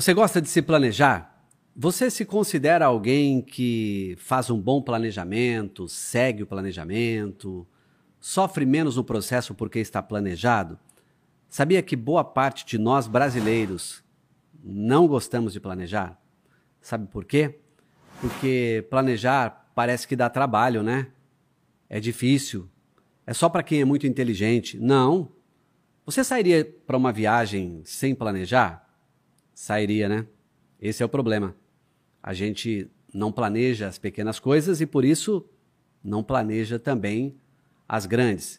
Você gosta de se planejar? Você se considera alguém que faz um bom planejamento, segue o planejamento, sofre menos no processo porque está planejado? Sabia que boa parte de nós brasileiros não gostamos de planejar? Sabe por quê? Porque planejar parece que dá trabalho, né? É difícil. É só para quem é muito inteligente. Não. Você sairia para uma viagem sem planejar? Sairia, né? Esse é o problema. A gente não planeja as pequenas coisas e por isso não planeja também as grandes.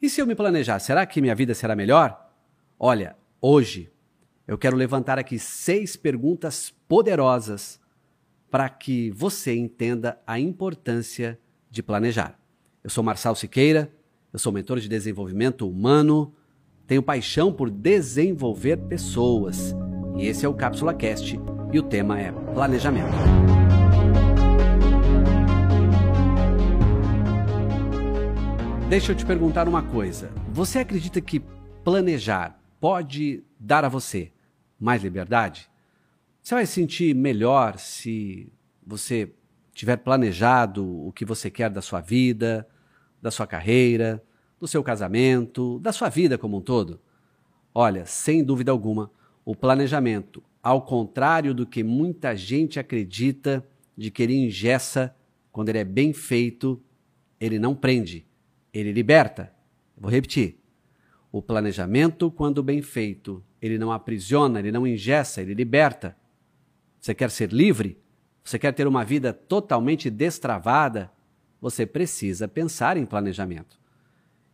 E se eu me planejar, será que minha vida será melhor? Olha, hoje eu quero levantar aqui seis perguntas poderosas para que você entenda a importância de planejar. Eu sou Marçal Siqueira, eu sou mentor de desenvolvimento humano, tenho paixão por desenvolver pessoas e esse é o Cápsula Cast e o tema é planejamento. Deixa eu te perguntar uma coisa. Você acredita que planejar pode dar a você mais liberdade? Você vai se sentir melhor se você tiver planejado o que você quer da sua vida, da sua carreira, do seu casamento, da sua vida como um todo? Olha, sem dúvida alguma, o planejamento, ao contrário do que muita gente acredita de que ele engessa, quando ele é bem feito, ele não prende, ele liberta. Vou repetir. O planejamento, quando bem feito, ele não aprisiona, ele não engessa, ele liberta. Você quer ser livre? Você quer ter uma vida totalmente destravada? Você precisa pensar em planejamento.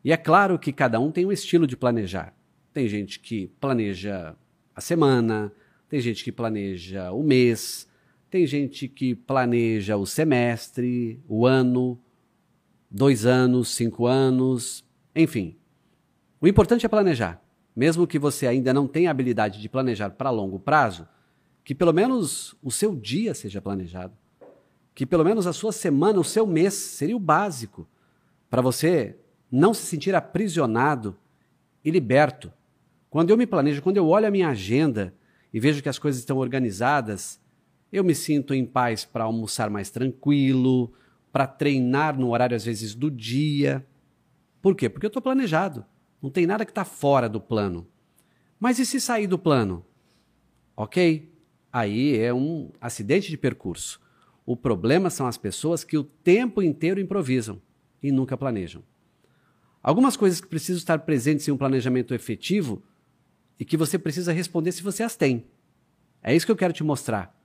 E é claro que cada um tem um estilo de planejar. Tem gente que planeja a semana, tem gente que planeja o mês, tem gente que planeja o semestre, o ano, dois anos, cinco anos, enfim. O importante é planejar. Mesmo que você ainda não tenha habilidade de planejar para longo prazo, que pelo menos o seu dia seja planejado. Que pelo menos a sua semana, o seu mês seria o básico para você não se sentir aprisionado e liberto quando eu me planejo, quando eu olho a minha agenda e vejo que as coisas estão organizadas, eu me sinto em paz para almoçar mais tranquilo, para treinar no horário às vezes do dia. Por quê? Porque eu estou planejado. Não tem nada que está fora do plano. Mas e se sair do plano? Ok, aí é um acidente de percurso. O problema são as pessoas que o tempo inteiro improvisam e nunca planejam. Algumas coisas que precisam estar presentes em um planejamento efetivo e que você precisa responder se você as tem. É isso que eu quero te mostrar.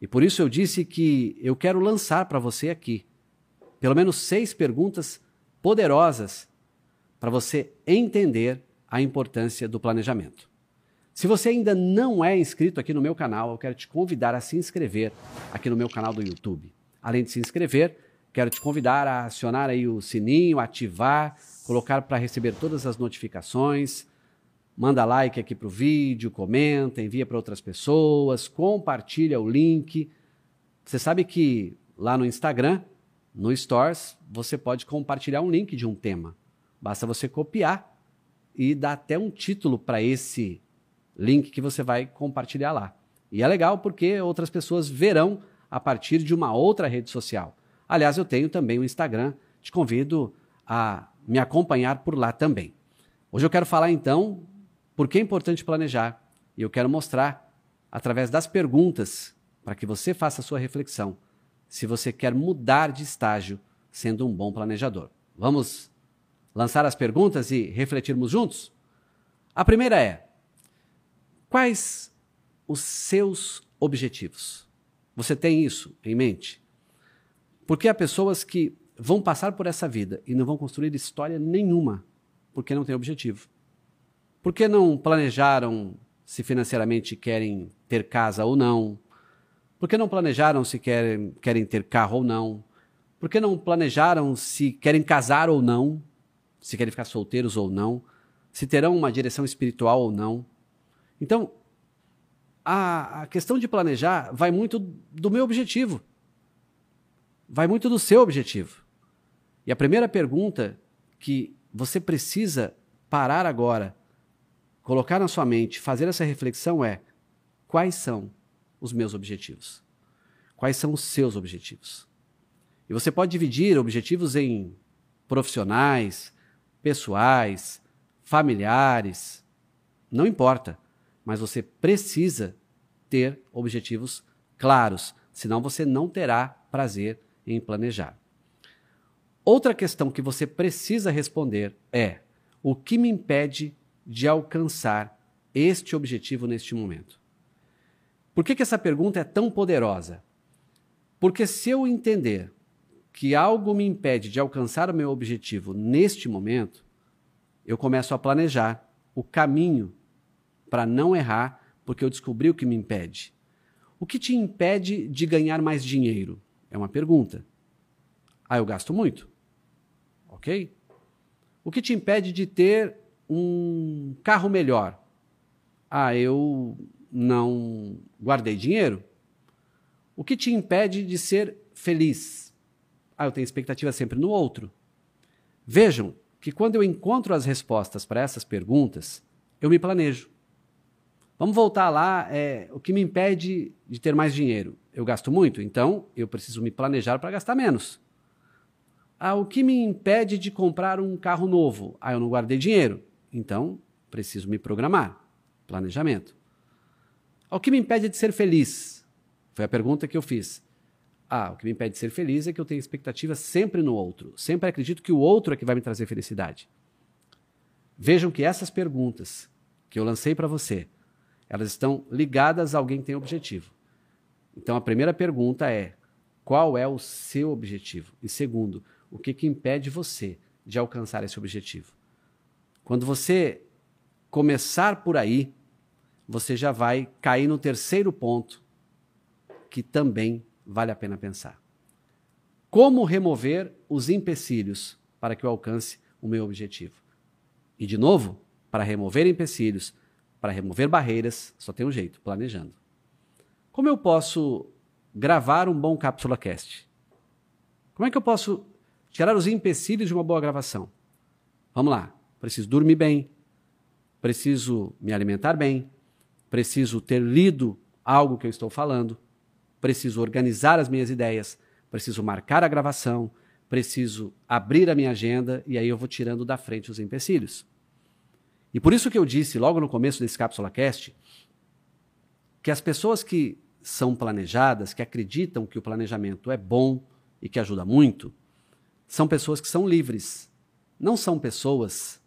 E por isso eu disse que eu quero lançar para você aqui pelo menos seis perguntas poderosas para você entender a importância do planejamento. Se você ainda não é inscrito aqui no meu canal, eu quero te convidar a se inscrever aqui no meu canal do YouTube. Além de se inscrever, quero te convidar a acionar aí o sininho, ativar, colocar para receber todas as notificações manda like aqui para o vídeo, comenta, envia para outras pessoas, compartilha o link. Você sabe que lá no Instagram, no Stories, você pode compartilhar um link de um tema. Basta você copiar e dar até um título para esse link que você vai compartilhar lá. E é legal porque outras pessoas verão a partir de uma outra rede social. Aliás, eu tenho também o Instagram, te convido a me acompanhar por lá também. Hoje eu quero falar então por que é importante planejar? E eu quero mostrar, através das perguntas, para que você faça a sua reflexão, se você quer mudar de estágio sendo um bom planejador. Vamos lançar as perguntas e refletirmos juntos? A primeira é: quais os seus objetivos? Você tem isso em mente? Porque há pessoas que vão passar por essa vida e não vão construir história nenhuma porque não tem objetivo. Por que não planejaram se financeiramente querem ter casa ou não? Por que não planejaram se querem, querem ter carro ou não? Por que não planejaram se querem casar ou não? Se querem ficar solteiros ou não? Se terão uma direção espiritual ou não? Então, a, a questão de planejar vai muito do meu objetivo. Vai muito do seu objetivo. E a primeira pergunta que você precisa parar agora colocar na sua mente, fazer essa reflexão é: quais são os meus objetivos? Quais são os seus objetivos? E você pode dividir objetivos em profissionais, pessoais, familiares, não importa, mas você precisa ter objetivos claros, senão você não terá prazer em planejar. Outra questão que você precisa responder é: o que me impede de alcançar este objetivo neste momento? Por que, que essa pergunta é tão poderosa? Porque se eu entender que algo me impede de alcançar o meu objetivo neste momento, eu começo a planejar o caminho para não errar, porque eu descobri o que me impede. O que te impede de ganhar mais dinheiro? É uma pergunta. Ah, eu gasto muito. Ok? O que te impede de ter um carro melhor? Ah, eu não guardei dinheiro. O que te impede de ser feliz? Ah, eu tenho expectativa sempre no outro. Vejam que quando eu encontro as respostas para essas perguntas, eu me planejo. Vamos voltar lá, é, o que me impede de ter mais dinheiro? Eu gasto muito, então eu preciso me planejar para gastar menos. Ah, o que me impede de comprar um carro novo? Ah, eu não guardei dinheiro, então preciso me programar. Planejamento. O que me impede de ser feliz? Foi a pergunta que eu fiz. Ah, o que me impede de ser feliz é que eu tenho expectativa sempre no outro. Sempre acredito que o outro é que vai me trazer felicidade. Vejam que essas perguntas que eu lancei para você, elas estão ligadas a alguém que tem objetivo. Então a primeira pergunta é: qual é o seu objetivo? E segundo, o que, que impede você de alcançar esse objetivo? Quando você começar por aí, você já vai cair no terceiro ponto, que também vale a pena pensar. Como remover os empecilhos para que eu alcance o meu objetivo? E, de novo, para remover empecilhos, para remover barreiras, só tem um jeito: planejando. Como eu posso gravar um bom Cápsula Cast? Como é que eu posso tirar os empecilhos de uma boa gravação? Vamos lá. Preciso dormir bem, preciso me alimentar bem, preciso ter lido algo que eu estou falando, preciso organizar as minhas ideias, preciso marcar a gravação, preciso abrir a minha agenda e aí eu vou tirando da frente os empecilhos. E por isso que eu disse logo no começo desse Cápsula Cast que as pessoas que são planejadas, que acreditam que o planejamento é bom e que ajuda muito, são pessoas que são livres, não são pessoas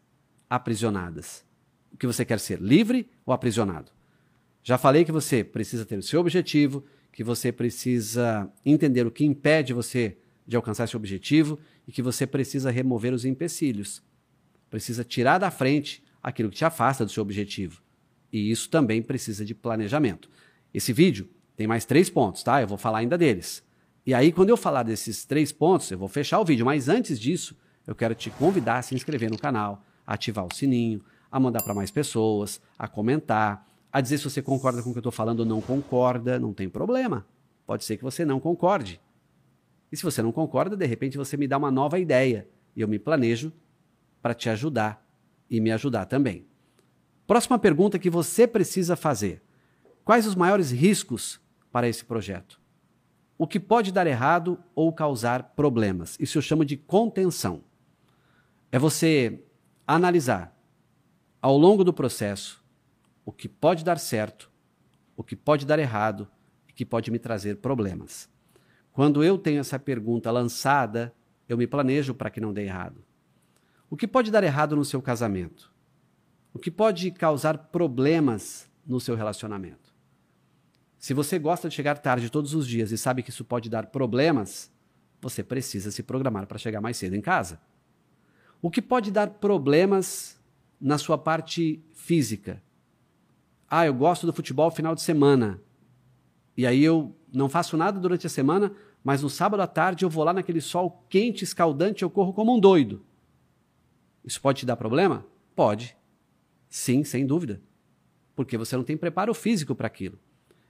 aprisionadas. O que você quer ser, livre ou aprisionado? Já falei que você precisa ter o seu objetivo, que você precisa entender o que impede você de alcançar esse objetivo e que você precisa remover os empecilhos. Precisa tirar da frente aquilo que te afasta do seu objetivo. E isso também precisa de planejamento. Esse vídeo tem mais três pontos, tá? Eu vou falar ainda deles. E aí, quando eu falar desses três pontos, eu vou fechar o vídeo. Mas antes disso, eu quero te convidar a se inscrever no canal, a ativar o sininho, a mandar para mais pessoas, a comentar, a dizer se você concorda com o que eu estou falando ou não concorda, não tem problema. Pode ser que você não concorde. E se você não concorda, de repente você me dá uma nova ideia e eu me planejo para te ajudar e me ajudar também. Próxima pergunta que você precisa fazer: Quais os maiores riscos para esse projeto? O que pode dar errado ou causar problemas? Isso eu chamo de contenção. É você analisar ao longo do processo o que pode dar certo, o que pode dar errado e que pode me trazer problemas. Quando eu tenho essa pergunta lançada, eu me planejo para que não dê errado. O que pode dar errado no seu casamento? O que pode causar problemas no seu relacionamento? Se você gosta de chegar tarde todos os dias e sabe que isso pode dar problemas, você precisa se programar para chegar mais cedo em casa. O que pode dar problemas na sua parte física? Ah, eu gosto do futebol final de semana. E aí eu não faço nada durante a semana, mas no sábado à tarde eu vou lá naquele sol quente, escaldante, eu corro como um doido. Isso pode te dar problema? Pode. Sim, sem dúvida. Porque você não tem preparo físico para aquilo.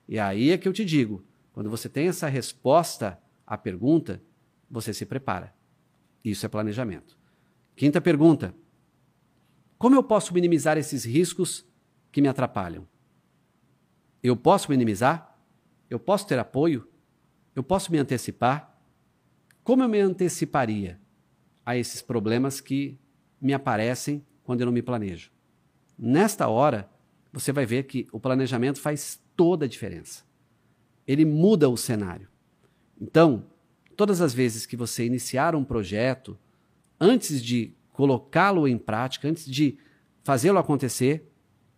E aí é que eu te digo: quando você tem essa resposta à pergunta, você se prepara. Isso é planejamento. Quinta pergunta: Como eu posso minimizar esses riscos que me atrapalham. Eu posso minimizar? Eu posso ter apoio? Eu posso me antecipar? Como eu me anteciparia a esses problemas que me aparecem quando eu não me planejo? Nesta hora, você vai ver que o planejamento faz toda a diferença. Ele muda o cenário. Então, todas as vezes que você iniciar um projeto, antes de colocá-lo em prática, antes de fazê-lo acontecer,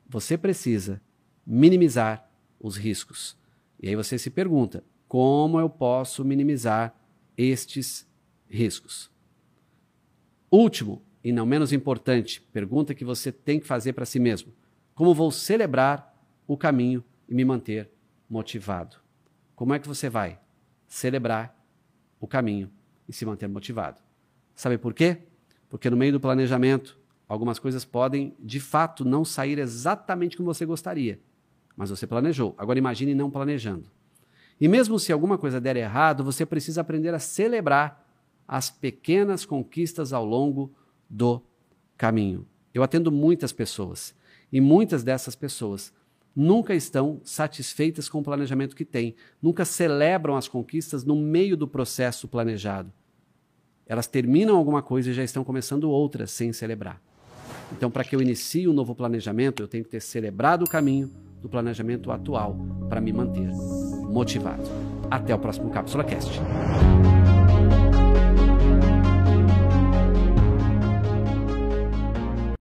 você precisa minimizar os riscos. E aí você se pergunta: como eu posso minimizar estes riscos? Último e não menos importante, pergunta que você tem que fazer para si mesmo: como vou celebrar o caminho e me manter motivado? Como é que você vai celebrar o caminho e se manter motivado? Sabe por quê? Porque no meio do planejamento, algumas coisas podem de fato não sair exatamente como você gostaria, mas você planejou. Agora imagine não planejando. E mesmo se alguma coisa der errado, você precisa aprender a celebrar as pequenas conquistas ao longo do caminho. Eu atendo muitas pessoas e muitas dessas pessoas nunca estão satisfeitas com o planejamento que têm, nunca celebram as conquistas no meio do processo planejado. Elas terminam alguma coisa e já estão começando outra sem celebrar. Então, para que eu inicie um novo planejamento, eu tenho que ter celebrado o caminho do planejamento atual para me manter motivado. Até o próximo Cápsula Cast.